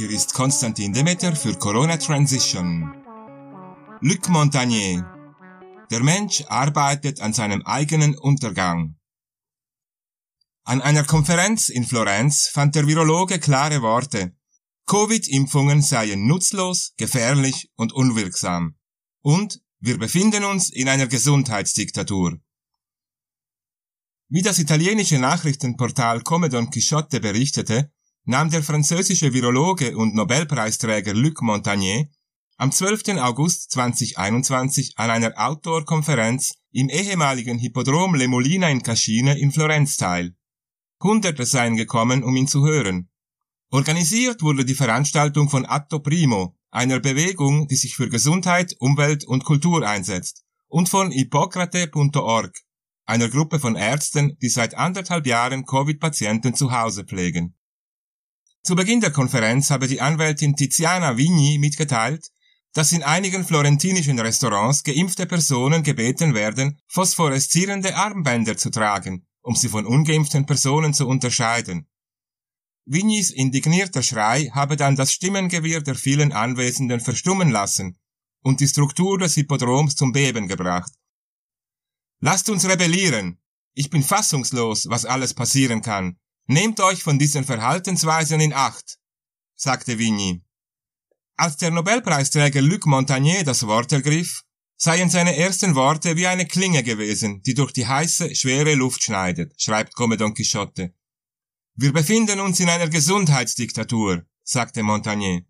Hier ist Konstantin Demeter für Corona Transition. Luc Montagnier. Der Mensch arbeitet an seinem eigenen Untergang. An einer Konferenz in Florenz fand der Virologe klare Worte. Covid-Impfungen seien nutzlos, gefährlich und unwirksam. Und wir befinden uns in einer Gesundheitsdiktatur. Wie das italienische Nachrichtenportal Come Don Quixote berichtete, nahm der französische Virologe und Nobelpreisträger Luc Montagnier am 12. August 2021 an einer Outdoor-Konferenz im ehemaligen Hippodrom Le Molina in Cascine in Florenz teil. Hunderte seien gekommen, um ihn zu hören. Organisiert wurde die Veranstaltung von Atto Primo, einer Bewegung, die sich für Gesundheit, Umwelt und Kultur einsetzt, und von Hippokrate.org, einer Gruppe von Ärzten, die seit anderthalb Jahren Covid-Patienten zu Hause pflegen. Zu Beginn der Konferenz habe die Anwältin Tiziana Vigni mitgeteilt, dass in einigen florentinischen Restaurants geimpfte Personen gebeten werden, phosphoreszierende Armbänder zu tragen, um sie von ungeimpften Personen zu unterscheiden. Vignis indignierter Schrei habe dann das Stimmengewirr der vielen Anwesenden verstummen lassen und die Struktur des Hippodroms zum Beben gebracht. Lasst uns rebellieren! Ich bin fassungslos, was alles passieren kann, Nehmt euch von diesen Verhaltensweisen in Acht, sagte Vigny. Als der Nobelpreisträger Luc Montagnier das Wort ergriff, seien seine ersten Worte wie eine Klinge gewesen, die durch die heiße, schwere Luft schneidet, schreibt Come Don Quixote. Wir befinden uns in einer Gesundheitsdiktatur, sagte Montagnier.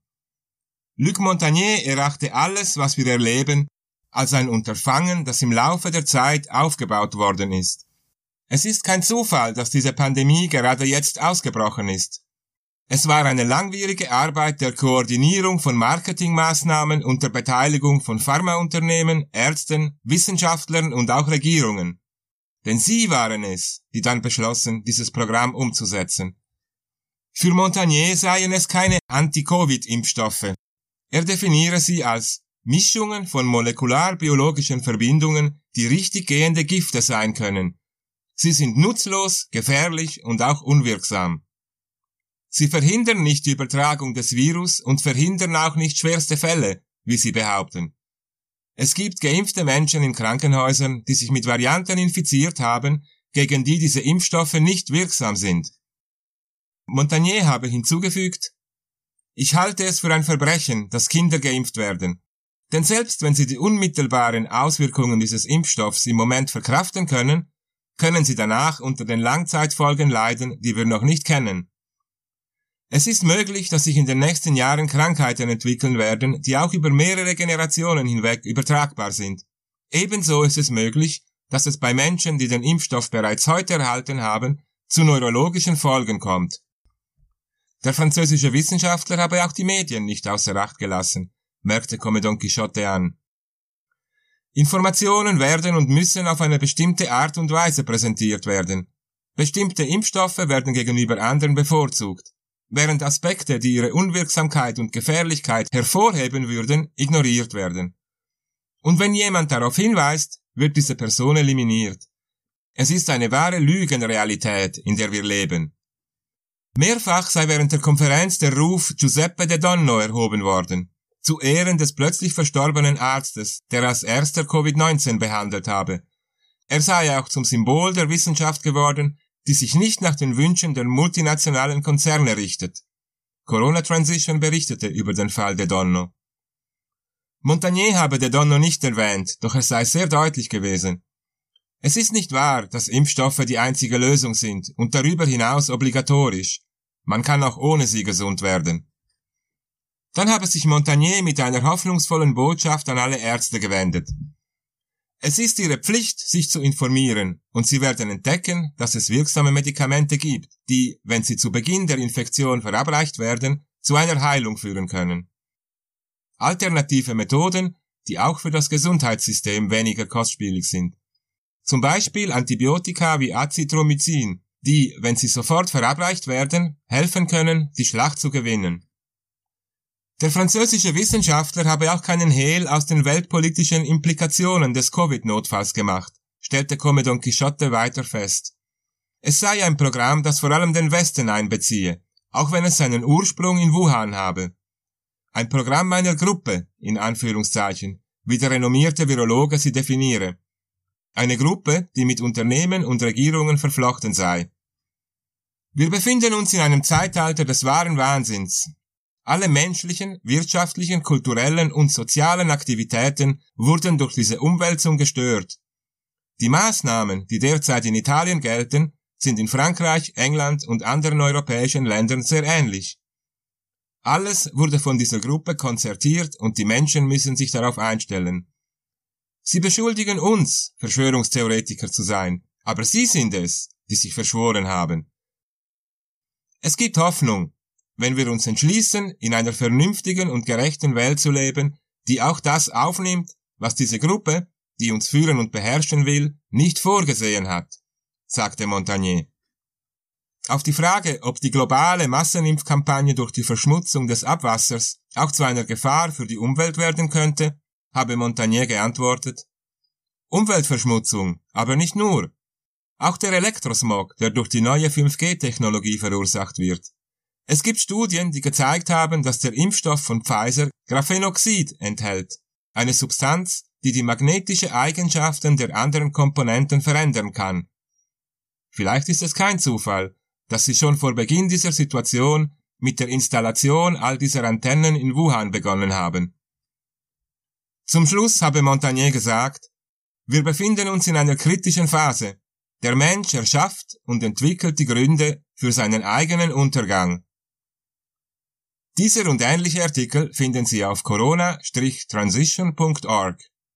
Luc Montagnier erachte alles, was wir erleben, als ein Unterfangen, das im Laufe der Zeit aufgebaut worden ist. Es ist kein Zufall, dass diese Pandemie gerade jetzt ausgebrochen ist. Es war eine langwierige Arbeit der Koordinierung von Marketingmaßnahmen unter Beteiligung von Pharmaunternehmen, Ärzten, Wissenschaftlern und auch Regierungen. Denn sie waren es, die dann beschlossen, dieses Programm umzusetzen. Für Montagnier seien es keine Anti-Covid-Impfstoffe. Er definiere sie als Mischungen von molekularbiologischen Verbindungen, die richtig gehende Gifte sein können, Sie sind nutzlos, gefährlich und auch unwirksam. Sie verhindern nicht die Übertragung des Virus und verhindern auch nicht schwerste Fälle, wie sie behaupten. Es gibt geimpfte Menschen in Krankenhäusern, die sich mit Varianten infiziert haben, gegen die diese Impfstoffe nicht wirksam sind. Montagnier habe hinzugefügt, ich halte es für ein Verbrechen, dass Kinder geimpft werden. Denn selbst wenn sie die unmittelbaren Auswirkungen dieses Impfstoffs im Moment verkraften können, können sie danach unter den Langzeitfolgen leiden, die wir noch nicht kennen. Es ist möglich, dass sich in den nächsten Jahren Krankheiten entwickeln werden, die auch über mehrere Generationen hinweg übertragbar sind. Ebenso ist es möglich, dass es bei Menschen, die den Impfstoff bereits heute erhalten haben, zu neurologischen Folgen kommt. Der französische Wissenschaftler habe auch die Medien nicht außer Acht gelassen, merkte Come Quixote an. Informationen werden und müssen auf eine bestimmte Art und Weise präsentiert werden. Bestimmte Impfstoffe werden gegenüber anderen bevorzugt, während Aspekte, die ihre Unwirksamkeit und Gefährlichkeit hervorheben würden, ignoriert werden. Und wenn jemand darauf hinweist, wird diese Person eliminiert. Es ist eine wahre Lügenrealität, in der wir leben. Mehrfach sei während der Konferenz der Ruf Giuseppe de Donno erhoben worden zu Ehren des plötzlich verstorbenen Arztes, der als erster Covid-19 behandelt habe. Er sei auch zum Symbol der Wissenschaft geworden, die sich nicht nach den Wünschen der multinationalen Konzerne richtet. Corona Transition berichtete über den Fall de Donno. Montagnier habe de Donno nicht erwähnt, doch es sei sehr deutlich gewesen. Es ist nicht wahr, dass Impfstoffe die einzige Lösung sind und darüber hinaus obligatorisch. Man kann auch ohne sie gesund werden. Dann habe sich Montagnier mit einer hoffnungsvollen Botschaft an alle Ärzte gewendet. Es ist ihre Pflicht, sich zu informieren, und sie werden entdecken, dass es wirksame Medikamente gibt, die, wenn sie zu Beginn der Infektion verabreicht werden, zu einer Heilung führen können. Alternative Methoden, die auch für das Gesundheitssystem weniger kostspielig sind. Zum Beispiel Antibiotika wie Azithromycin, die, wenn sie sofort verabreicht werden, helfen können, die Schlacht zu gewinnen. Der französische Wissenschaftler habe auch keinen Hehl aus den weltpolitischen Implikationen des Covid-Notfalls gemacht, stellte Come Don Quixote weiter fest. Es sei ein Programm, das vor allem den Westen einbeziehe, auch wenn es seinen Ursprung in Wuhan habe. Ein Programm einer Gruppe, in Anführungszeichen, wie der renommierte Virologe sie definiere. Eine Gruppe, die mit Unternehmen und Regierungen verflochten sei. Wir befinden uns in einem Zeitalter des wahren Wahnsinns. Alle menschlichen, wirtschaftlichen, kulturellen und sozialen Aktivitäten wurden durch diese Umwälzung gestört. Die Maßnahmen, die derzeit in Italien gelten, sind in Frankreich, England und anderen europäischen Ländern sehr ähnlich. Alles wurde von dieser Gruppe konzertiert und die Menschen müssen sich darauf einstellen. Sie beschuldigen uns, Verschwörungstheoretiker zu sein, aber sie sind es, die sich verschworen haben. Es gibt Hoffnung, wenn wir uns entschließen, in einer vernünftigen und gerechten Welt zu leben, die auch das aufnimmt, was diese Gruppe, die uns führen und beherrschen will, nicht vorgesehen hat, sagte Montagnier. Auf die Frage, ob die globale Massenimpfkampagne durch die Verschmutzung des Abwassers auch zu einer Gefahr für die Umwelt werden könnte, habe Montagnier geantwortet, Umweltverschmutzung, aber nicht nur. Auch der Elektrosmog, der durch die neue 5G-Technologie verursacht wird. Es gibt Studien, die gezeigt haben, dass der Impfstoff von Pfizer Graphenoxid enthält, eine Substanz, die die magnetische Eigenschaften der anderen Komponenten verändern kann. Vielleicht ist es kein Zufall, dass sie schon vor Beginn dieser Situation mit der Installation all dieser Antennen in Wuhan begonnen haben. Zum Schluss habe Montagnier gesagt, wir befinden uns in einer kritischen Phase. Der Mensch erschafft und entwickelt die Gründe für seinen eigenen Untergang. Dieser und ähnliche Artikel finden Sie auf corona-transition.org.